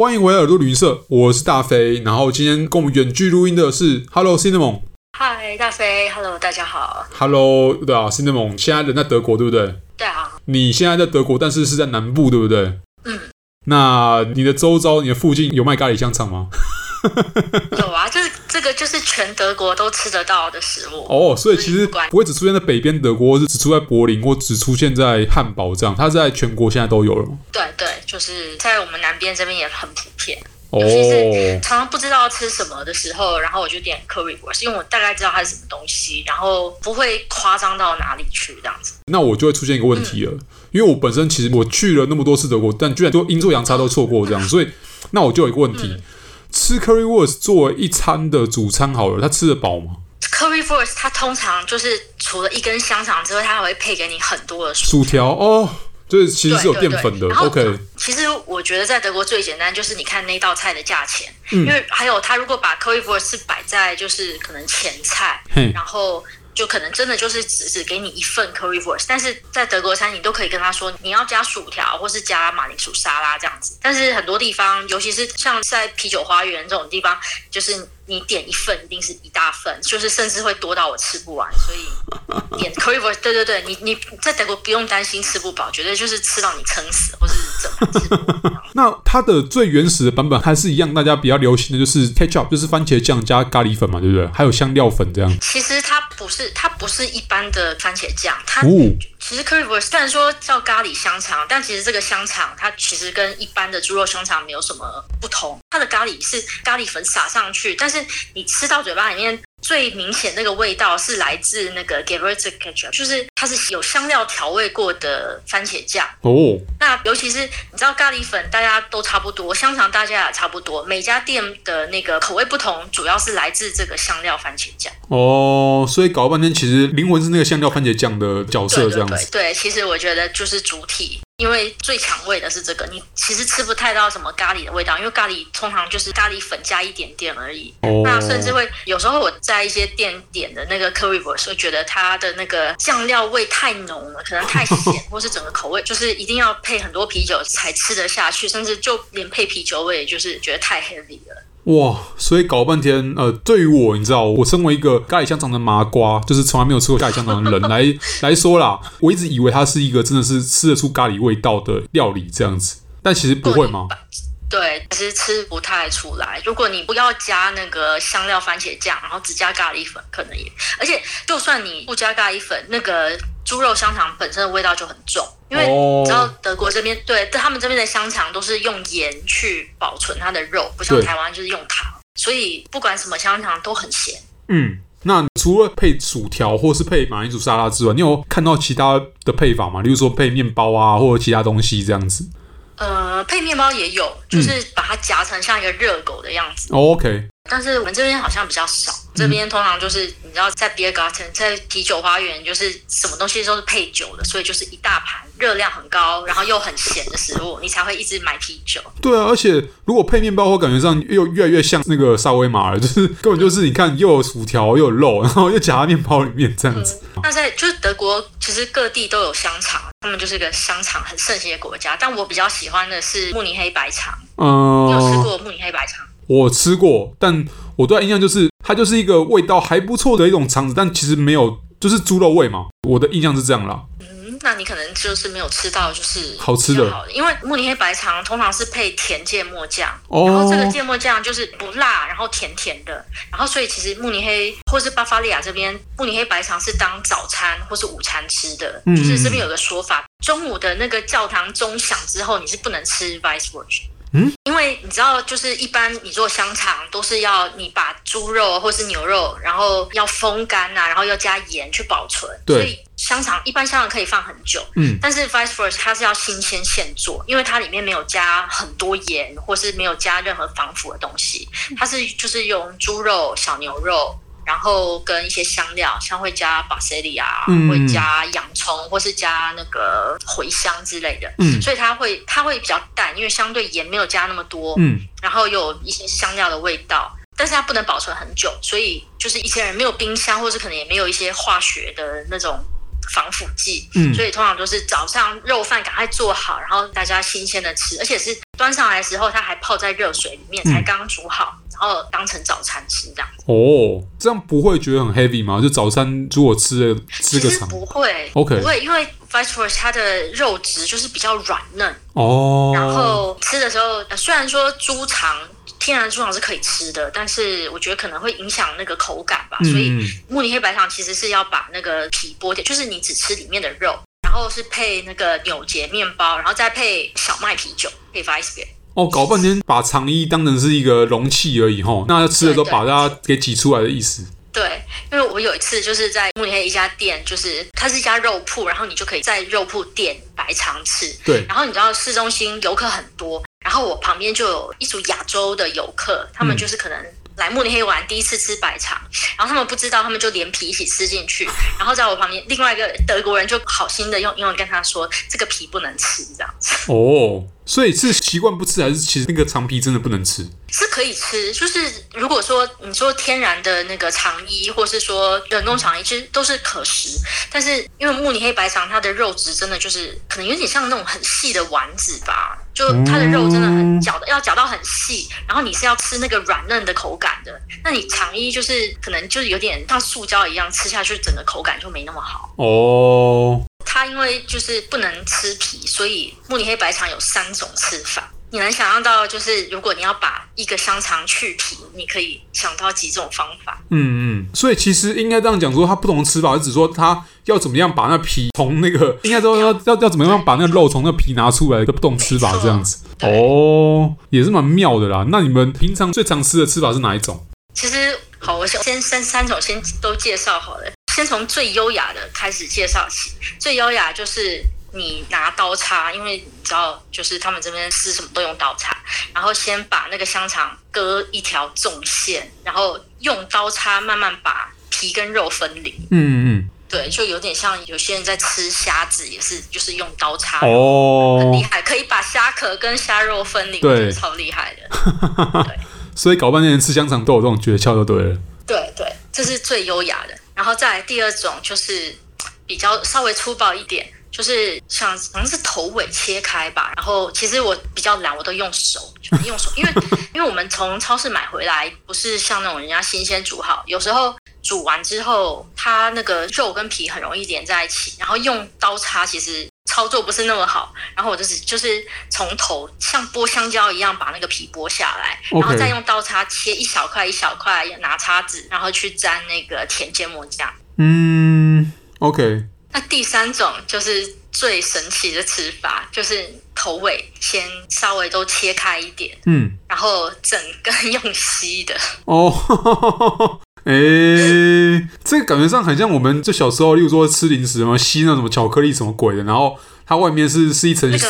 欢迎回来耳朵旅行社，我是大飞。然后今天跟我们远距录音的是 Hello Cinnamon。嗨，大飞，Hello，大家好。Hello，对啊，Cinnamon，现在人在德国，对不对？对啊。你现在在德国，但是是在南部，对不对？嗯。那你的周遭、你的附近有卖咖喱香肠吗？有啊，就是这个，就是全德国都吃得到的食物哦。所以其实不会只出现在北边德国，或是只出现在柏林，或只出现在汉堡这样，它在全国现在都有了。对对，就是在我们南边这边也很普遍。尤其是常常不知道吃什么的时候，然后我就点 currywurst，因为我大概知道它是什么东西，然后不会夸张到哪里去这样子。那我就会出现一个问题了，嗯、因为我本身其实我去了那么多次德国，但居然都阴错阳差都错过这样，所以那我就有一个问题：嗯、吃 currywurst 作为一餐的主餐好了，他吃得饱吗？currywurst 它通常就是除了一根香肠之外，它还会配给你很多的薯条哦。就是其实是有淀粉的，OK。其实我觉得在德国最简单就是你看那道菜的价钱，嗯、因为还有他如果把 currywurst 是摆在就是可能前菜，嘿然后就可能真的就是只只给你一份 currywurst，但是在德国餐你都可以跟他说你要加薯条或是加马铃薯沙拉这样子，但是很多地方尤其是像在啤酒花园这种地方，就是。你点一份一定是一大份，就是甚至会多到我吃不完，所以点 currywurst 对对对，你你在德国不用担心吃不饱，绝对就是吃到你撑死或是怎么吃。那它的最原始的版本还是一样，大家比较流行的就是 ketchup，就是番茄酱加咖喱粉嘛，对不对？还有香料粉这样。其实它不是，它不是一般的番茄酱，它。哦其实 currywurst 虽然说叫咖喱香肠，但其实这个香肠它其实跟一般的猪肉香肠没有什么不同。它的咖喱是咖喱粉撒上去，但是你吃到嘴巴里面。最明显那个味道是来自那个 Ketchup，就是它是有香料调味过的番茄酱哦。那尤其是你知道咖喱粉大家都差不多，香肠大家也差不多，每家店的那个口味不同，主要是来自这个香料番茄酱哦。所以搞了半天，其实灵魂是那个香料番茄酱的角色这样子。对，对，对，对，其实我觉得就是主体。因为最抢味的是这个，你其实吃不太到什么咖喱的味道，因为咖喱通常就是咖喱粉加一点点而已。Oh. 那甚至会有时候我在一些店点的那个 currywurst，会觉得它的那个酱料味太浓了，可能太咸，或是整个口味就是一定要配很多啤酒才吃得下去，甚至就连配啤酒味就是觉得太 heavy 了。哇，所以搞半天，呃，对于我，你知道，我身为一个咖喱香肠的麻瓜，就是从来没有吃过咖喱香肠的人来来说啦，我一直以为它是一个真的是吃得出咖喱味道的料理这样子，但其实不会吗？对，其实吃不太出来。如果你不要加那个香料番茄酱，然后只加咖喱粉，可能也，而且就算你不加咖喱粉，那个。猪肉香肠本身的味道就很重，因为你知道德国这边、oh. 对，他们这边的香肠都是用盐去保存它的肉，不像台湾就是用糖，所以不管什么香肠都很咸。嗯，那除了配薯条或是配马铃薯沙拉之外，你有看到其他的配法吗？例如说配面包啊，或者其他东西这样子？呃，配面包也有，就是把它夹成像一个热狗的样子。Oh, OK。但是我们这边好像比较少，这边通常就是你知道，在 Biergarten，在啤酒花园，就是什么东西都是配酒的，所以就是一大盘热量很高，然后又很咸的食物，你才会一直买啤酒。对啊，而且如果配面包，我感觉上又越来越像那个沙威玛了，就是根本就是你看又有薯条又有肉，然后又夹在面包里面这样子。嗯、那在就是德国，其实各地都有香肠，他们就是一个香肠很盛行的国家。但我比较喜欢的是慕尼黑白肠。嗯，你有吃过慕尼黑白肠？我吃过，但我对它印象就是它就是一个味道还不错的一种肠子，但其实没有就是猪肉味嘛。我的印象是这样啦。嗯，那你可能就是没有吃到就是好吃的，因为慕尼黑白肠通常是配甜芥末酱，哦、然后这个芥末酱就是不辣，然后甜甜的，然后所以其实慕尼黑或是巴伐利亚这边慕尼黑白肠是当早餐或是午餐吃的，嗯、就是这边有个说法，中午的那个教堂钟响之后你是不能吃 Weißwurst。嗯，因为你知道，就是一般你做香肠都是要你把猪肉或是牛肉，然后要风干呐、啊，然后要加盐去保存。对，所以香肠一般香肠可以放很久。嗯，但是 vice versa 它是要新鲜现做，因为它里面没有加很多盐，或是没有加任何防腐的东西，它是就是用猪肉、小牛肉。然后跟一些香料，像会加巴西利啊，嗯、会加洋葱，或是加那个茴香之类的。嗯，所以它会它会比较淡，因为相对盐没有加那么多。嗯，然后有一些香料的味道，但是它不能保存很久，所以就是一些人没有冰箱，或是可能也没有一些化学的那种防腐剂，嗯，所以通常都是早上肉饭赶快做好，然后大家新鲜的吃，而且是端上来的时候，它还泡在热水里面，才刚煮好，嗯、然后当成早餐吃这样。哦，这样不会觉得很 heavy 吗？就早餐如果吃了吃个长，不会，OK，不会，因为 Vegetables 它的肉质就是比较软嫩哦，然后吃的时候，虽然说猪肠。天然猪肠是可以吃的，但是我觉得可能会影响那个口感吧。嗯、所以慕尼黑白肠其实是要把那个皮剥掉，就是你只吃里面的肉，然后是配那个纽结面包，然后再配小麦啤酒，配 vice beer。哦，搞半天把肠衣当成是一个容器而已吼，那吃的时候把它给挤出来的意思。对，因为我有一次就是在慕尼黑一家店，就是它是一家肉铺，然后你就可以在肉铺点白肠吃。对，然后你知道市中心游客很多。然后我旁边就有一组亚洲的游客，他们就是可能来慕尼黑玩，第一次吃白肠，然后他们不知道，他们就连皮一起吃进去。然后在我旁边，另外一个德国人就好心的用英文跟他说：“这个皮不能吃。”这样子。哦，所以是习惯不吃，还是其实那个肠皮真的不能吃？是可以吃，就是如果说你说天然的那个肠衣，或是说人工肠衣，其实都是可食。但是因为慕尼黑白肠，它的肉质真的就是可能有点像那种很细的丸子吧，就它的肉真的很嚼的，要嚼到很细。然后你是要吃那个软嫩的口感的，那你肠衣就是可能就是有点像塑胶一样，吃下去整个口感就没那么好。哦，它因为就是不能吃皮，所以慕尼黑白肠有三种吃法。你能想象到，就是如果你要把一个香肠去皮，你可以想到几种方法。嗯嗯，所以其实应该这样讲说，它不同的吃法，是指说它要怎么样把那皮从那个，应该说要要要怎么样把那个肉从那个皮拿出来，一个不同吃法这样子。哦，也是蛮妙的啦。那你们平常最常吃的吃法是哪一种？其实好，我先先三三种先都介绍好了，先从最优雅的开始介绍起。最优雅就是。你拿刀叉，因为你知道，就是他们这边吃什么都用刀叉，然后先把那个香肠割一条纵线，然后用刀叉慢慢把皮跟肉分离。嗯嗯，对，就有点像有些人在吃虾子，也是就是用刀叉。哦，很厉害，可以把虾壳跟虾肉分离，对，超厉害的。对，所以搞半天吃香肠都有这种诀窍，就对了。对对，这是最优雅的。然后再来第二种，就是比较稍微粗暴一点。就是像可能是头尾切开吧，然后其实我比较懒，我都用手，就用手，因为因为我们从超市买回来，不是像那种人家新鲜煮好，有时候煮完之后，它那个肉跟皮很容易连在一起，然后用刀叉其实操作不是那么好，然后我就是就是从头像剥香蕉一样把那个皮剥下来，然后再用刀叉切一小块一小块，拿叉子，然后去沾那个甜芥末酱。嗯，OK。那第三种就是最神奇的吃法，就是头尾先稍微都切开一点，嗯，然后整根用吸的。哦，哎、欸，这个感觉上很像我们就小时候，例如说吃零食嘛，吸那什么巧克力什么鬼的，然后它外面是是一层是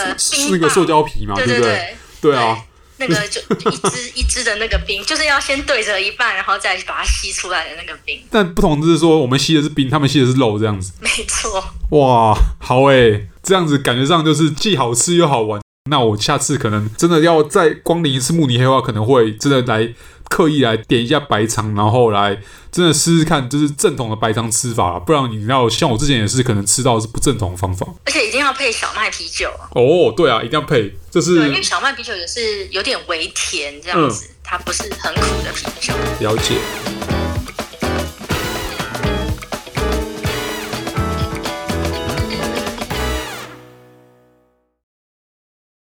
那个塑胶皮嘛，对不对？对，对啊。那个就一支一支的那个冰，就是要先对折一半，然后再把它吸出来的那个冰。但不同的是说，我们吸的是冰，他们吸的是肉，这样子。没错。哇，好诶，这样子感觉上就是既好吃又好玩。那我下次可能真的要再光临一次慕尼黑的话，可能会真的来。刻意来点一下白肠，然后来真的试试看，就是正统的白肠吃法，不然你要像我之前也是可能吃到的是不正统的方法。而且一定要配小麦啤酒哦，对啊，一定要配，就是因为小麦啤酒也是有点微甜这样子，嗯、它不是很苦的啤酒。了解。